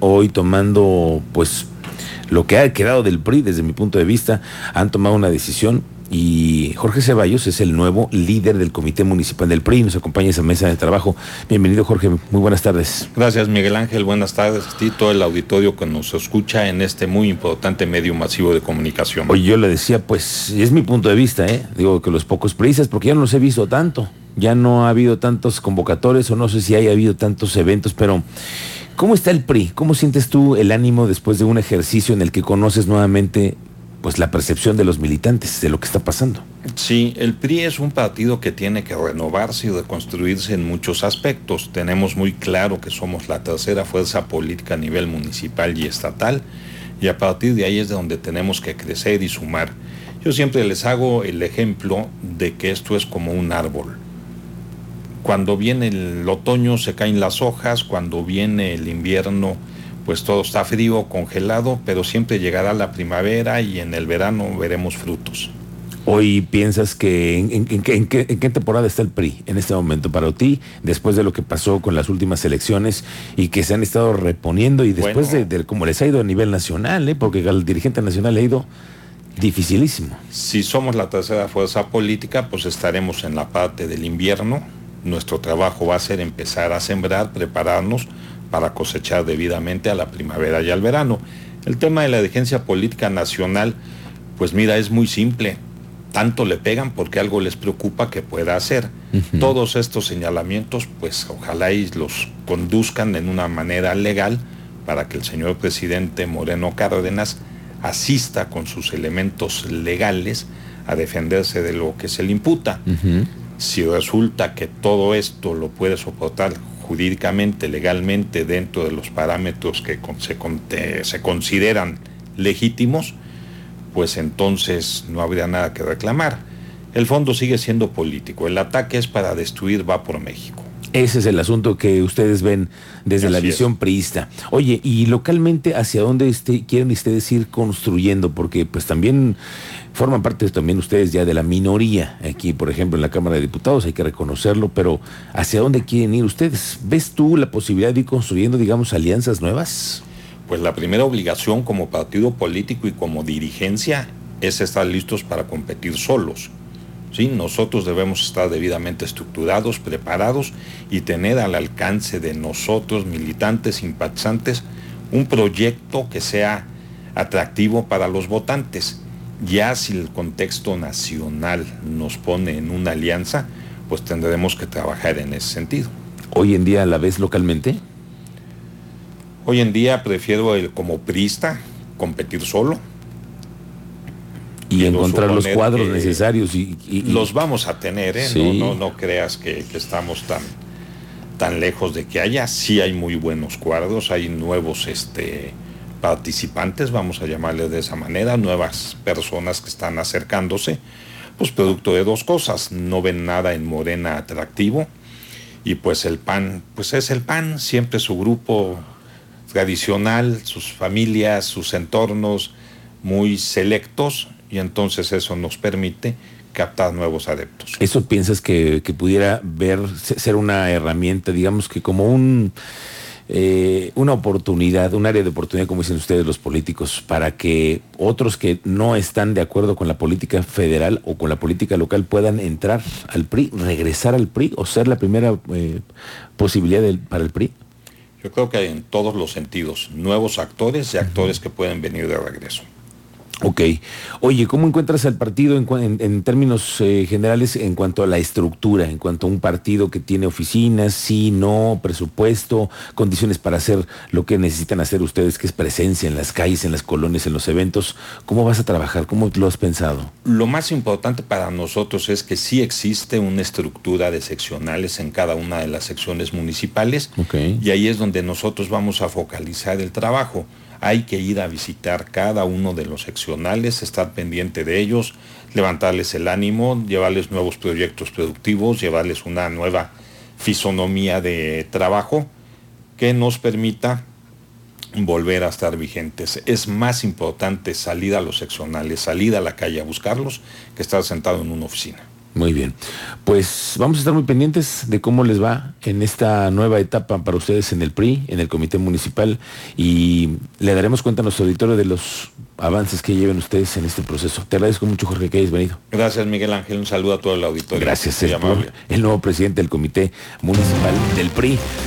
hoy tomando pues lo que ha quedado del PRI desde mi punto de vista, han tomado una decisión y Jorge Ceballos es el nuevo líder del Comité Municipal del PRI, nos acompaña esa mesa de trabajo. Bienvenido Jorge, muy buenas tardes. Gracias Miguel Ángel, buenas tardes a ti, todo el auditorio que nos escucha en este muy importante medio masivo de comunicación. Oye, yo le decía, pues es mi punto de vista, ¿eh? digo que los pocos priistas, porque ya no los he visto tanto, ya no ha habido tantos convocatorios o no sé si haya habido tantos eventos, pero... ¿Cómo está el PRI? ¿Cómo sientes tú el ánimo después de un ejercicio en el que conoces nuevamente pues la percepción de los militantes de lo que está pasando. Sí, el PRI es un partido que tiene que renovarse y reconstruirse en muchos aspectos. Tenemos muy claro que somos la tercera fuerza política a nivel municipal y estatal y a partir de ahí es de donde tenemos que crecer y sumar. Yo siempre les hago el ejemplo de que esto es como un árbol. Cuando viene el otoño se caen las hojas, cuando viene el invierno pues todo está frío, congelado, pero siempre llegará la primavera y en el verano veremos frutos. Hoy piensas que en, qué, temporada está el PRI en este momento para ti, después de lo que pasó con las últimas elecciones y que se han estado reponiendo y después de, de, cómo les ha ido a nivel nacional, ¿eh? porque el dirigente nacional ha ido dificilísimo. Si somos la tercera fuerza política, pues estaremos en la parte del invierno. Nuestro trabajo va a ser empezar a sembrar, prepararnos para cosechar debidamente a la primavera y al verano. El tema de la dirigencia política nacional, pues mira, es muy simple. Tanto le pegan porque algo les preocupa que pueda hacer. Todos estos señalamientos, pues ojalá y los conduzcan en una manera legal para que el señor presidente Moreno Cárdenas asista con sus elementos legales a defenderse de lo que se le imputa. Si resulta que todo esto lo puede soportar jurídicamente, legalmente, dentro de los parámetros que se, consideran legítimos, pues entonces no habría nada que reclamar. El fondo sigue siendo político. El ataque es para destruir Va por México. Ese es el asunto que ustedes ven desde la visión priista. Oye, y localmente, ¿hacia dónde este, quieren ustedes ir construyendo? Porque pues también forman parte también ustedes ya de la minoría aquí, por ejemplo, en la Cámara de Diputados, hay que reconocerlo, pero ¿hacia dónde quieren ir ustedes? ¿Ves tú la posibilidad de ir construyendo, digamos, alianzas nuevas? Pues la primera obligación como partido político y como dirigencia es estar listos para competir solos. ¿Sí? Nosotros debemos estar debidamente estructurados, preparados y tener al alcance de nosotros, militantes, simpatizantes, un proyecto que sea atractivo para los votantes. Ya si el contexto nacional nos pone en una alianza, pues tendremos que trabajar en ese sentido. ¿Hoy en día la ves localmente? Hoy en día prefiero el como prista competir solo, y encontrar los cuadros necesarios y, los vamos a tener ¿eh? no, no, creas que, estamos tan tan lejos de que haya sí hay muy buenos cuadros hay nuevos este participantes vamos a llamarles de esa manera nuevas personas que están acercándose pues producto de dos cosas no ven nada en Morena atractivo y pues el PAN pues es el PAN siempre su grupo tradicional sus familias sus entornos muy selectos y entonces eso nos permite captar nuevos adeptos. ¿Eso piensas que, pudiera ver, ser una herramienta, digamos que como un... Eh, una oportunidad, un área de oportunidad, como dicen ustedes los políticos, para que otros que no están de acuerdo con la política federal o con la política local puedan entrar al PRI, regresar al PRI o ser la primera eh, posibilidad para el PRI? Yo creo que hay en todos los sentidos, nuevos actores y actores que pueden venir de regreso. Ok. Oye, ¿cómo encuentras al partido en, términos eh, generales en cuanto a la estructura, en cuanto a un partido que tiene oficinas, sí, no, presupuesto, condiciones para hacer lo que necesitan hacer ustedes, que es presencia en las calles, en las colonias, en los eventos? ¿Cómo vas a trabajar? ¿Cómo lo has pensado? Lo más importante para nosotros es que sí existe una estructura de seccionales en cada una de las secciones municipales okay. y ahí es donde nosotros vamos a focalizar el trabajo hay que ir a visitar cada uno de los seccionales, estar pendiente de ellos, levantarles el ánimo, llevarles nuevos proyectos productivos, llevarles una nueva fisonomía de trabajo que nos permita volver a estar vigentes. Es más importante salir a los seccionales, salir a la calle a buscarlos, que estar sentado en una oficina. Muy bien. Pues vamos a estar muy pendientes de cómo les va en esta nueva etapa para ustedes en el PRI, en el Comité Municipal, y le daremos cuenta a nuestro auditorio de los avances que lleven ustedes en este proceso. Te agradezco mucho, Jorge, que hayas venido. Gracias, Miguel Ángel. Un saludo a todo el auditorio. Gracias, el, el nuevo presidente del Comité Municipal del PRI.